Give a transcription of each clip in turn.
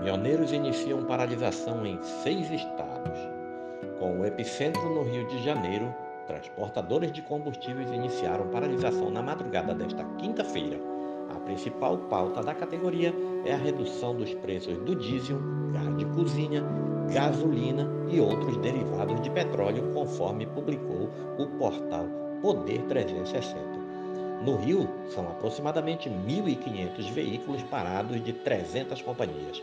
caminhoneiros iniciam paralisação em seis estados. Com o epicentro no Rio de Janeiro, transportadores de combustíveis iniciaram paralisação na madrugada desta quinta-feira. A principal pauta da categoria é a redução dos preços do diesel, gás de cozinha, gasolina e outros derivados de petróleo, conforme publicou o portal Poder 360. No Rio, são aproximadamente 1.500 veículos parados de 300 companhias.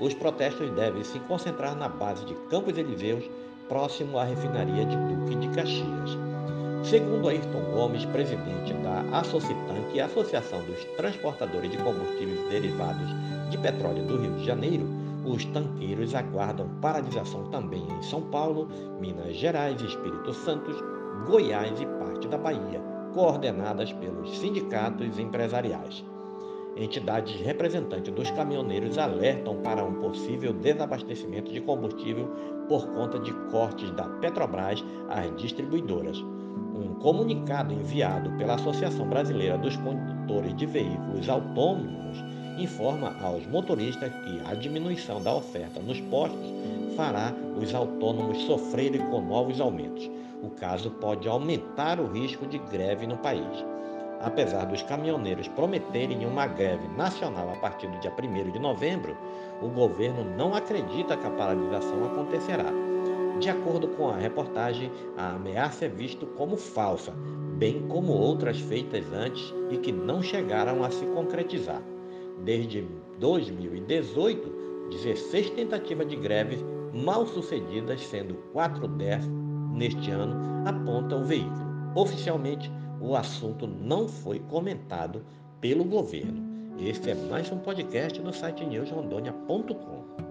Os protestos devem se concentrar na base de Campos Elíseos, próximo à refinaria de Duque de Caxias. Segundo Ayrton Gomes, presidente da Associtank, é Associação dos Transportadores de Combustíveis Derivados de Petróleo do Rio de Janeiro, os tanqueiros aguardam paralisação também em São Paulo, Minas Gerais, Espírito Santo, Goiás e parte da Bahia coordenadas pelos sindicatos empresariais. Entidades representantes dos caminhoneiros alertam para um possível desabastecimento de combustível por conta de cortes da Petrobras às distribuidoras. Um comunicado enviado pela Associação Brasileira dos Condutores de Veículos Autônomos informa aos motoristas que a diminuição da oferta nos postos fará os autônomos sofrerem com novos aumentos. O caso pode aumentar o risco de greve no país. Apesar dos caminhoneiros prometerem uma greve nacional a partir do dia 1 de novembro, o governo não acredita que a paralisação acontecerá. De acordo com a reportagem, a ameaça é vista como falsa, bem como outras feitas antes e que não chegaram a se concretizar. Desde 2018, 16 tentativas de greve mal sucedidas, sendo quatro dessas neste ano aponta o veículo. Oficialmente, o assunto não foi comentado pelo governo. Este é mais um podcast do site newsrondônia.com.